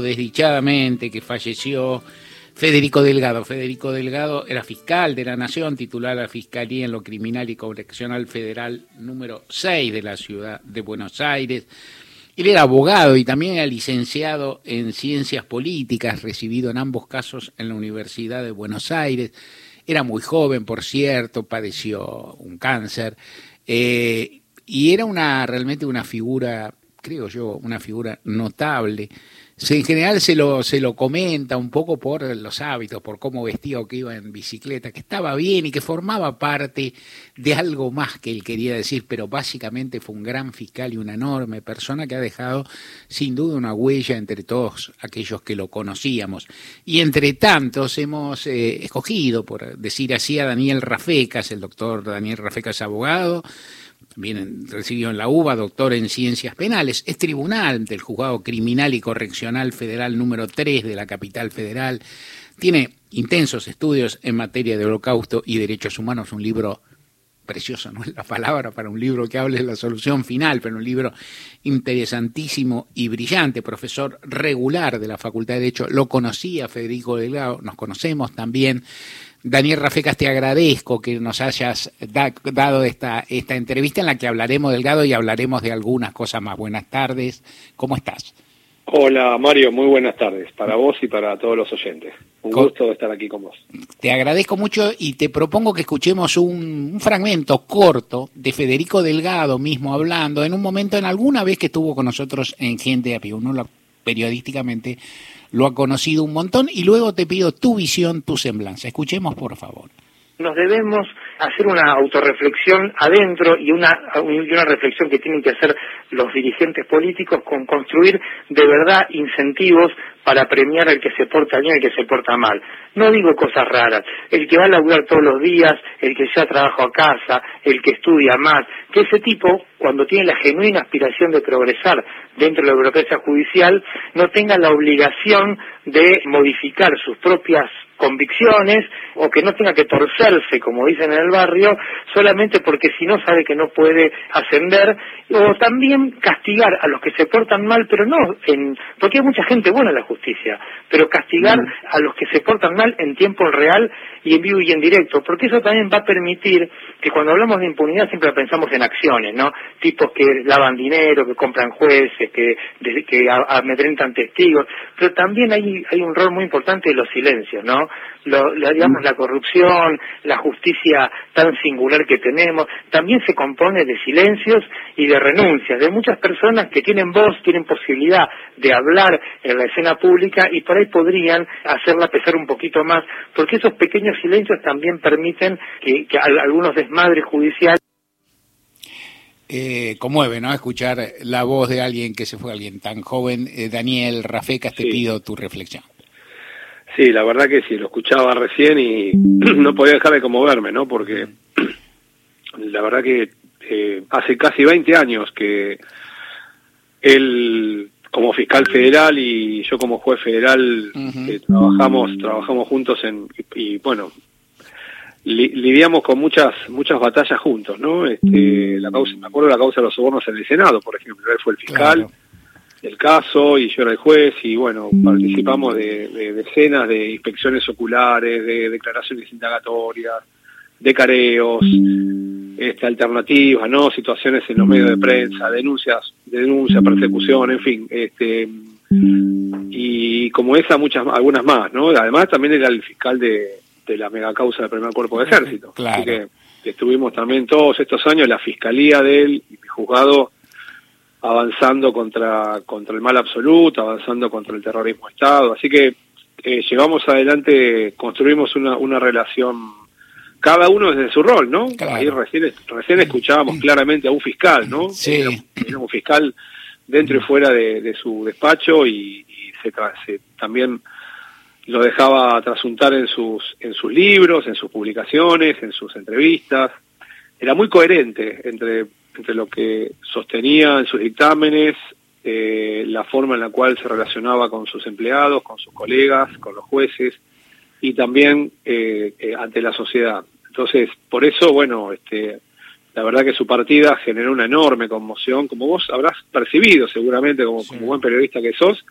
desdichadamente que falleció Federico Delgado. Federico Delgado era fiscal de la Nación, titular de la Fiscalía en lo Criminal y Correccional Federal número 6 de la ciudad de Buenos Aires. Él era abogado y también era licenciado en Ciencias Políticas, recibido en ambos casos en la Universidad de Buenos Aires. Era muy joven, por cierto, padeció un cáncer. Eh, y era una realmente una figura, creo yo, una figura notable en general se lo, se lo comenta un poco por los hábitos, por cómo vestía o que iba en bicicleta, que estaba bien y que formaba parte de algo más que él quería decir, pero básicamente fue un gran fiscal y una enorme persona que ha dejado sin duda una huella entre todos aquellos que lo conocíamos. Y entre tantos hemos eh, escogido, por decir así, a Daniel Rafecas, el doctor Daniel Rafecas abogado, también recibió en la UBA, doctor en Ciencias Penales, es tribunal del Juzgado Criminal y Correccional Federal número 3 de la capital federal, tiene intensos estudios en materia de holocausto y derechos humanos, un libro precioso, no es la palabra para un libro que hable de la solución final, pero un libro interesantísimo y brillante, profesor regular de la Facultad de Derecho, lo conocía Federico Delgado, nos conocemos también, Daniel Rafecas, te agradezco que nos hayas dado esta, esta entrevista en la que hablaremos del gado y hablaremos de algunas cosas más. Buenas tardes, ¿cómo estás? Hola Mario, muy buenas tardes para vos y para todos los oyentes. Un gusto estar aquí con vos. Te agradezco mucho y te propongo que escuchemos un, fragmento corto de Federico Delgado mismo hablando en un momento, en alguna vez que estuvo con nosotros en Gente a Pie, uno periodísticamente lo ha conocido un montón y luego te pido tu visión, tu semblanza. Escuchemos, por favor. Nos debemos hacer una autorreflexión adentro y una, y una reflexión que tienen que hacer los dirigentes políticos con construir de verdad incentivos para premiar al que se porta bien y al que se porta mal. No digo cosas raras. El que va a laburar todos los días, el que ya trabaja a casa, el que estudia más, que ese tipo, cuando tiene la genuina aspiración de progresar dentro de la burocracia judicial, no tenga la obligación de modificar sus propias convicciones o que no tenga que torcerse, como dicen en el barrio, solamente porque si no sabe que no puede ascender, o también castigar a los que se portan mal, pero no en, porque hay mucha gente buena en la justicia, pero castigar a los que se portan mal en tiempo real y en vivo y en directo, porque eso también va a permitir que cuando hablamos de impunidad siempre pensamos en acciones, ¿no? Tipos que lavan dinero, que compran jueces, que, que amedrentan testigos, pero también hay, hay un rol muy importante de los silencios, ¿no? Lo, digamos, la corrupción, la justicia tan singular que tenemos, también se compone de silencios y de renuncias, de muchas personas que tienen voz, tienen posibilidad de hablar en la escena pública y por ahí podrían hacerla pesar un poquito más, porque esos pequeños silencios también permiten que, algunos desmadres judiciales eh, conmueve, ¿no? Escuchar la voz de alguien que se fue, alguien tan joven. Eh, Daniel Rafecas, te pido tu reflexión. Sí, la verdad que sí, lo escuchaba recién y no podía dejar de conmoverme, ¿no? Porque la verdad que eh, hace casi 20 años que él como fiscal federal y yo como juez federal eh, trabajamos trabajamos juntos en y, bueno lidiamos con muchas muchas batallas juntos no este, la causa me acuerdo de la causa de los sobornos en el senado por ejemplo él fue el fiscal del caso y yo era el juez y bueno participamos de, de decenas de inspecciones oculares de declaraciones indagatorias de careos este, alternativas, ¿no? Situaciones en los medios de prensa, denuncias, denuncia, persecución, en fin, este, y como esa muchas, algunas más, ¿no? Además también era el fiscal de, de la megacausa del primer cuerpo de ejército. Así que, estuvimos también todos estos años, la fiscalía de él y mi juzgado avanzando contra, contra el mal absoluto, avanzando contra el terrorismo de Estado. Así que eh, llevamos adelante, construimos una, una relación cada uno desde su rol, ¿no? Ahí recién, recién escuchábamos claramente a un fiscal, ¿no? Sí. Era, un fiscal dentro y fuera de, su despacho y, se, también lo dejaba trasuntar en sus, en sus libros, en sus publicaciones, en sus entrevistas. Era muy coherente entre, entre lo que sostenía en sus dictámenes, eh, la forma en la cual se relacionaba con sus empleados, con sus colegas, con los jueces, y también eh, eh, ante la sociedad. Entonces, por eso, bueno, este, la verdad que su partida generó una enorme conmoción, como vos habrás percibido seguramente como, como buen periodista que sos,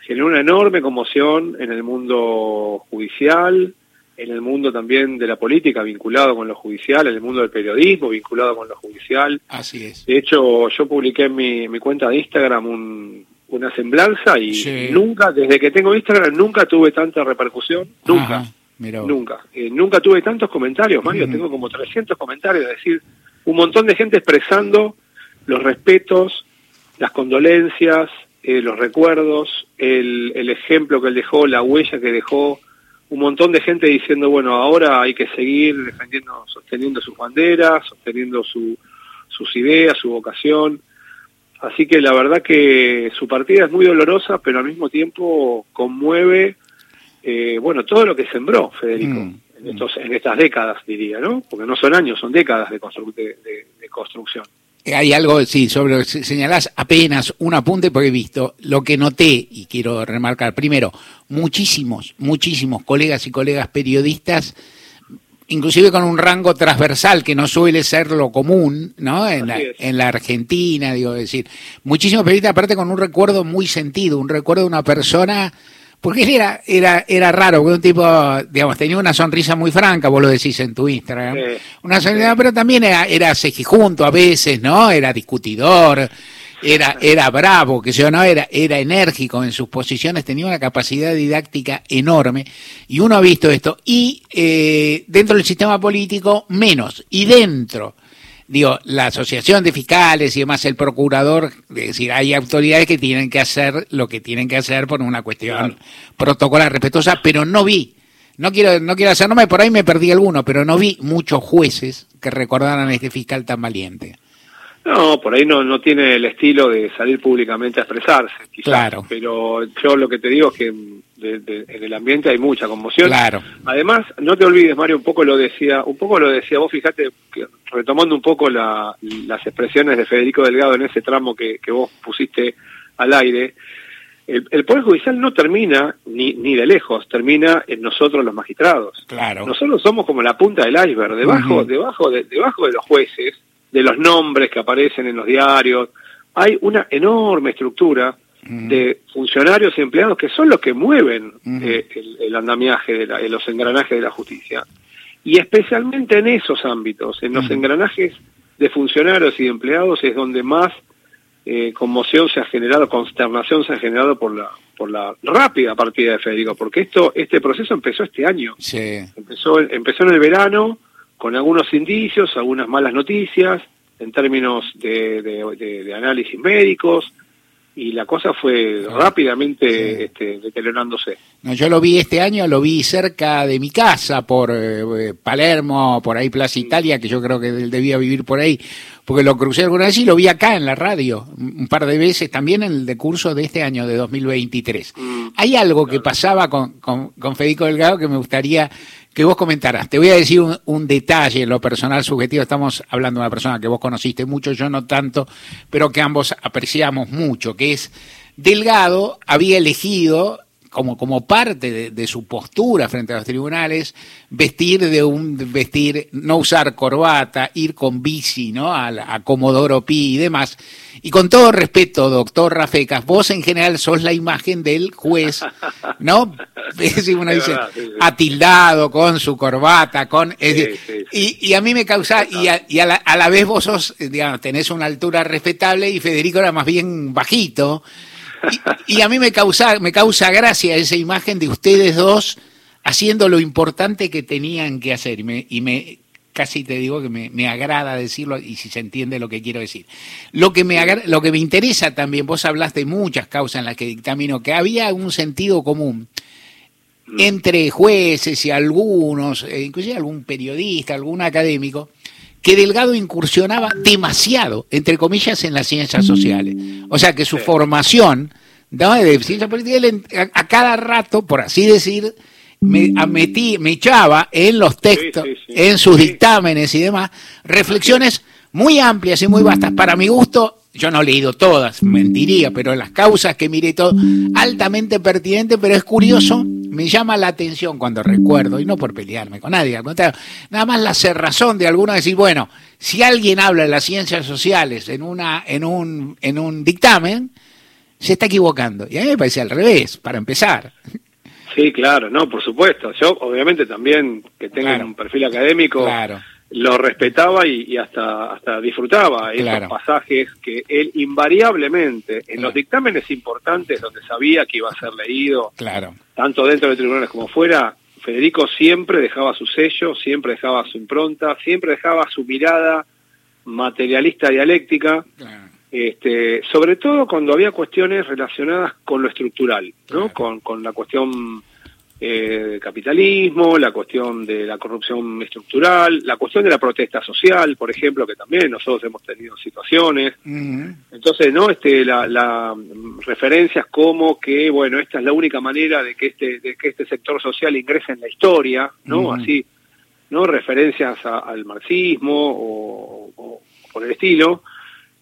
generó una enorme conmoción en el mundo judicial, en el mundo también de la política vinculado con lo judicial, en el mundo del periodismo vinculado con lo judicial. Así es. De hecho, yo publiqué en mi, cuenta de Instagram una semblanza y nunca, desde que tengo Instagram, nunca tuve tanta repercusión, nunca. Nunca. Eh, nunca tuve tantos comentarios, Mario, tengo como 300 comentarios, es decir, un montón de gente expresando los respetos, las condolencias, eh, los recuerdos, el, el ejemplo que él dejó, la huella que dejó, un montón de gente diciendo, bueno, ahora hay que seguir defendiendo, sosteniendo sus banderas, sosteniendo su, sus ideas, su vocación. Así que la verdad que su partida es muy dolorosa, pero al mismo tiempo conmueve, eh, bueno, todo lo que sembró Federico mm, en, estos, en estas décadas, diría, ¿no? Porque no son años, son décadas de, de construcción. Hay algo, sí, sobre lo que señalás, apenas un apunte porque he visto lo que noté y quiero remarcar. Primero, muchísimos, muchísimos colegas y colegas periodistas, inclusive con un rango transversal que no suele ser lo común, ¿no? En, la, en la, Argentina, digo, decir, muchísimos periodistas aparte con un recuerdo muy sentido, un recuerdo de una persona porque él era, era, era raro, un tipo, digamos, tenía una sonrisa muy franca, vos lo decís en tu Instagram. una sonrisa, pero también era, era sejijunto a veces, ¿no? Era discutidor, era, era bravo, que yo no, era, era enérgico en sus posiciones, tenía una capacidad didáctica enorme, y uno ha visto esto, y eh, dentro del sistema político menos, y dentro digo, la asociación de fiscales y demás, el procurador, es decir, hay autoridades que tienen que hacer lo que tienen que hacer por una cuestión protocolar respetuosa, pero no vi, no quiero, no quiero hacer por ahí me perdí alguno, pero no vi muchos jueces que recordaran a este fiscal tan valiente. No, por ahí no, no tiene el estilo de salir públicamente a expresarse, quizás. Claro. Pero yo lo que te digo es que en el ambiente hay mucha conmoción. Claro. Además, no te olvides, Mario, un poco lo decía, un poco lo decía vos, fíjate, que, retomando un poco las expresiones de Federico Delgado en ese tramo que, vos pusiste al aire, el, Poder Judicial no termina ni, ni de lejos, termina en nosotros los magistrados. Claro. Nosotros somos como la punta del iceberg, debajo, debajo, de, debajo de los jueces, de los nombres que aparecen en los diarios. Hay una enorme estructura de funcionarios y empleados que son los que mueven eh, el, andamiaje, de los engranajes de la justicia. Y especialmente en esos ámbitos, en los engranajes de funcionarios y empleados es donde más eh, conmoción se ha generado, consternación se ha generado por la por la rápida partida de Federico, porque esto este proceso empezó este año. Empezó empezó en el verano con algunos indicios, algunas malas noticias en términos de, de, análisis médicos, y la cosa fue rápidamente este, deteriorándose. No, yo lo vi este año, lo vi cerca de mi casa, por eh, Palermo, por ahí Plaza Italia, que yo creo que él debía vivir por ahí, porque lo crucé alguna vez y lo vi acá en la radio, un par de veces, también en el decurso de este año, de 2023. Mm, Hay algo que pasaba con, con, con Federico Delgado que me gustaría que vos comentaras. Te voy a decir un, detalle en lo personal subjetivo. Estamos hablando de una persona que vos conociste mucho, yo no tanto, pero que ambos apreciamos mucho, que es Delgado había elegido como, como parte de, su postura frente a los tribunales, vestir de un vestir, no usar corbata, ir con bici, ¿no? A, a Comodoro Pi y demás. Y con todo respeto, doctor Rafecas, vos en general sos la imagen del juez, ¿no? Uno dice, atildado con su corbata, con... y, y, a mí me causa, y, a, y a, la, a, la, vez vos sos, digamos, tenés una altura respetable y Federico era más bien bajito. Y, a mí me causa, me causa gracia esa imagen de ustedes dos haciendo lo importante que tenían que hacer. Y me, y me casi te digo que me, agrada decirlo y si se entiende lo que quiero decir. Lo que me, lo que me interesa también, vos hablaste de muchas causas en las que dictamino, que había un sentido común mm. entre jueces y algunos, eh, inclusive algún periodista, algún académico, que Delgado incursionaba demasiado, entre comillas, en las ciencias sociales. O sea que su formación de ciencia política, a, cada rato, por así decir, me, metí, me echaba en los textos, en sus dictámenes y demás, reflexiones muy amplias y muy vastas. Para mi gusto, yo no he leído todas, mentiría, pero las causas que miré todo, altamente pertinente, pero es curioso, me llama la atención cuando recuerdo, y no por pelearme con nadie, al contrario, nada más la cerrazón de alguno decir, bueno, si alguien habla de las ciencias sociales en, una, en, un, en un dictamen, se está equivocando. Y a mí me parece al revés, para empezar. Sí, claro, no, por supuesto. Yo, obviamente, también que tengo un perfil académico, lo respetaba y, hasta hasta disfrutaba esos pasajes que él invariablemente, en los dictámenes importantes donde sabía que iba a ser leído, claro. tanto dentro de tribunales como fuera, Federico siempre dejaba su sello, siempre dejaba su impronta, siempre dejaba su mirada materialista dialéctica. Este, sobre todo cuando había cuestiones relacionadas con lo estructural, ¿no? Con, con la cuestión eh, capitalismo, la cuestión de la corrupción estructural, la cuestión de la protesta social, por ejemplo, que también nosotros hemos tenido situaciones. Entonces, ¿no? Este, la, la, referencias como que, bueno, esta es la única manera de que este, de que este sector social ingrese en la historia, ¿no? Así, ¿no? Referencias al marxismo o, o por el estilo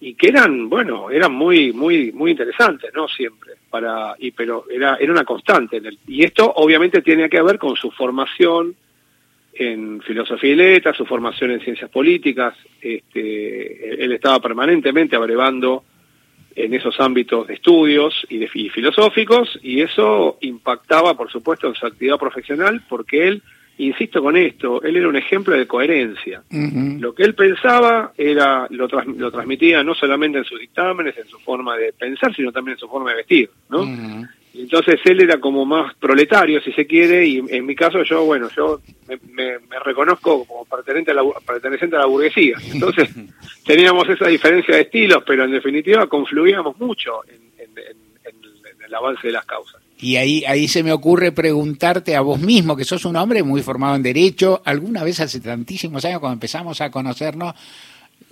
y que eran, bueno, eran muy, muy, muy interesantes, ¿no? Siempre, para, y pero era, era una constante en el, y esto obviamente tiene que ver con su formación en filosofía y letras, su formación en ciencias políticas, este, él estaba permanentemente abrevando en esos ámbitos de estudios y, de, y filosóficos, y eso impactaba, por supuesto, en su actividad profesional, porque él insisto con esto, él era un ejemplo de coherencia. Lo que él pensaba era lo, lo, transmitía no solamente en sus dictámenes, en su forma de pensar, sino también en su forma de vestir, ¿no? Entonces él era como más proletario, si se quiere, y en mi caso yo, bueno, yo me, reconozco como perteneciente a, la, perteneciente a la burguesía. Entonces teníamos esa diferencia de estilos, pero en definitiva confluíamos mucho en el avance de las causas. Y ahí, ahí se me ocurre preguntarte a vos mismo, que sos un hombre muy formado en Derecho, alguna vez hace tantísimos años cuando empezamos a conocernos,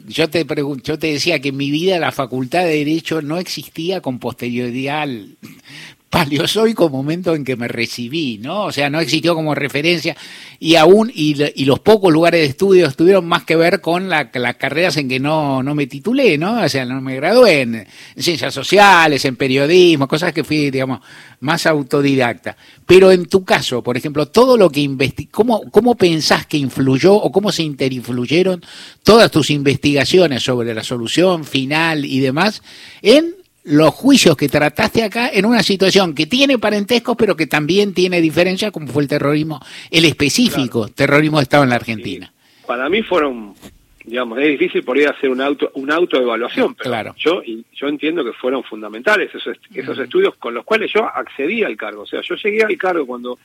yo te, yo te decía que en mi vida la facultad de Derecho no existía con posterioridad paleozoico momento en que me recibí, ¿no? O sea, no existió como referencia y aún, y, los pocos lugares de estudio tuvieron más que ver con las carreras en que no, no me titulé, ¿no? O sea, no me gradué en, ciencias sociales, en periodismo, cosas que fui, digamos, más autodidacta. Pero en tu caso, por ejemplo, todo lo que investigaste, ¿cómo, ¿cómo pensás que influyó o cómo se interinfluyeron todas tus investigaciones sobre la solución final y demás en los juicios que trataste acá en una situación que tiene parentescos, pero que también tiene diferencia, como fue el terrorismo, el específico terrorismo de Estado en la Argentina. Para mí fueron, digamos, es difícil por ahí hacer un auto, una autoevaluación, pero claro. yo, yo entiendo que fueron fundamentales esos, esos estudios con los cuales yo accedí al cargo. O sea, yo llegué al cargo cuando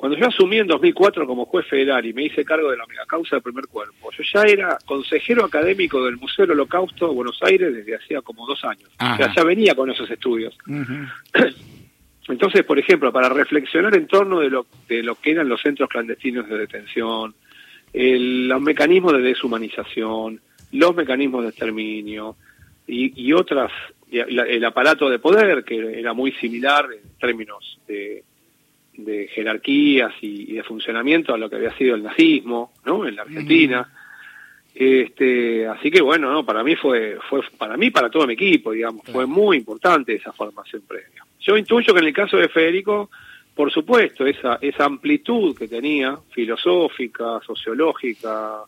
cuando yo asumí en 2004 como juez federal y me hice cargo de la megacausa del primer cuerpo, yo ya era consejero académico del Museo del Holocausto de Buenos Aires desde hacía como dos años. O sea, ya venía con esos estudios. Entonces, por ejemplo, para reflexionar en torno de lo, de lo que eran los centros clandestinos de detención, los mecanismos de deshumanización, los mecanismos de exterminio y, y otras, el aparato de poder, que era muy similar en términos de de jerarquías y, de funcionamiento a lo que había sido el nazismo, ¿no? En la Argentina. Este, así que bueno, no, para mí fue, fue, para mí, para todo mi equipo, digamos, fue muy importante esa formación previa. Yo intuyo que en el caso de Federico, por supuesto, esa, esa amplitud que tenía, filosófica, sociológica,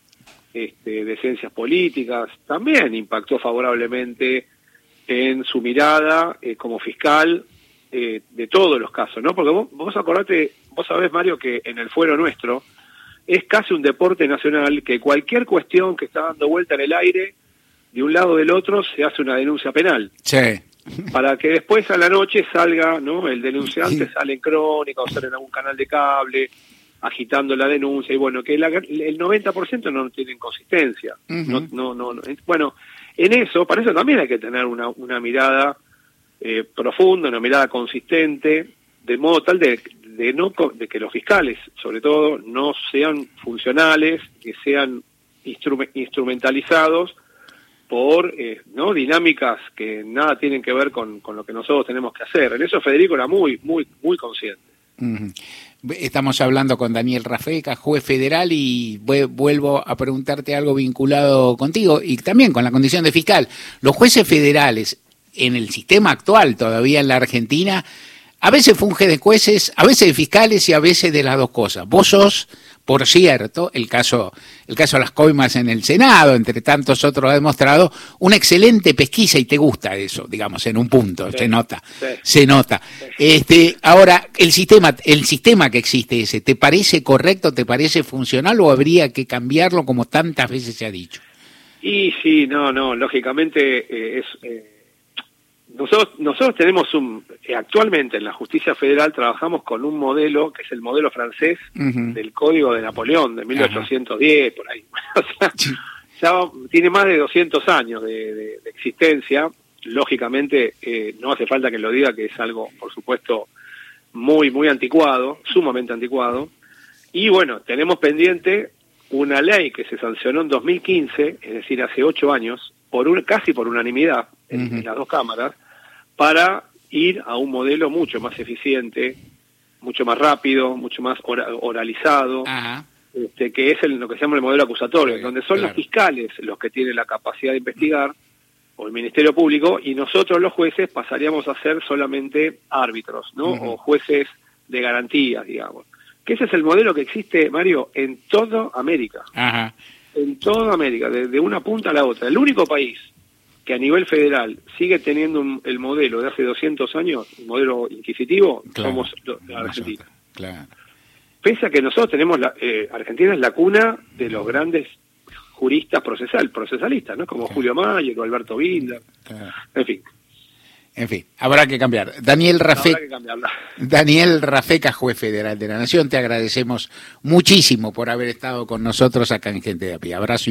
este, de ciencias políticas, también impactó favorablemente en su mirada eh, como fiscal eh, de todos los casos, ¿no? Porque vos, vos acordate, vos sabés, Mario, que en el fuero nuestro es casi un deporte nacional que cualquier cuestión que está dando vuelta en el aire, de un lado o del otro, se hace una denuncia penal. Sí. Para que después a la noche salga, ¿no? El denunciante sale en crónica o sale en algún canal de cable agitando la denuncia y bueno, que el 90% no tienen consistencia. no, no, no, Bueno, en eso, para eso también hay que tener una, una mirada eh, profunda, una mirada consistente, de modo tal de, de, no, de que los fiscales, sobre todo, no sean funcionales, que sean instrumentalizados por eh, no dinámicas que nada tienen que ver con, con, lo que nosotros tenemos que hacer. En eso Federico era muy, muy, muy consciente. Estamos hablando con Daniel Rafeca, juez federal, y vuelvo a preguntarte algo vinculado contigo y también con la condición de fiscal. Los jueces federales en el sistema actual todavía en la Argentina, a veces funge de jueces, a veces de fiscales y a veces de las dos cosas. Vos sos, Por cierto, el caso, el caso de las coimas en el Senado, entre tantos otros, ha demostrado una excelente pesquisa y te gusta eso, digamos, en un punto, se nota, se nota. Este, ahora, el sistema, el sistema que existe ese, ¿te parece correcto, te parece funcional o habría que cambiarlo como tantas veces se ha dicho? Y sí, no, no, lógicamente eh, es... Eh, nosotros, nosotros tenemos un, eh, actualmente en la justicia federal trabajamos con un modelo que es el modelo francés del Código de Napoleón de 1810, por ahí. o sea, ya tiene más de 200 años de, existencia. Lógicamente, eh, no hace falta que lo diga, que es algo, por supuesto, muy, muy anticuado, sumamente anticuado. Y bueno, tenemos pendiente una ley que se sancionó en 2015, es decir, hace ocho años, por un, casi por unanimidad en las dos cámaras, para ir a un modelo mucho más eficiente, mucho más rápido, mucho más oralizado, este, que es el, lo que se llama el modelo acusatorio, donde son los fiscales los que tienen la capacidad de investigar, o el Ministerio Público, y nosotros los jueces pasaríamos a ser solamente árbitros, ¿no? O jueces de garantías, digamos. Que ese es el modelo que existe, Mario, en toda América. En toda América, desde una punta a la otra. El único país que a nivel federal sigue teniendo el modelo de hace 200 años, un modelo inquisitivo, somos la Argentina. Claro. Pese a que nosotros tenemos, la, eh, Argentina es la cuna de los grandes juristas procesal, procesalistas, ¿no? Como Julio Mayer o Alberto Binder, en fin. En fin, habrá que cambiar. Daniel Rafeca, Daniel Rafeca, juez federal de la Nación, te agradecemos muchísimo por haber estado con nosotros acá en Gente de a Pie. Abrazo.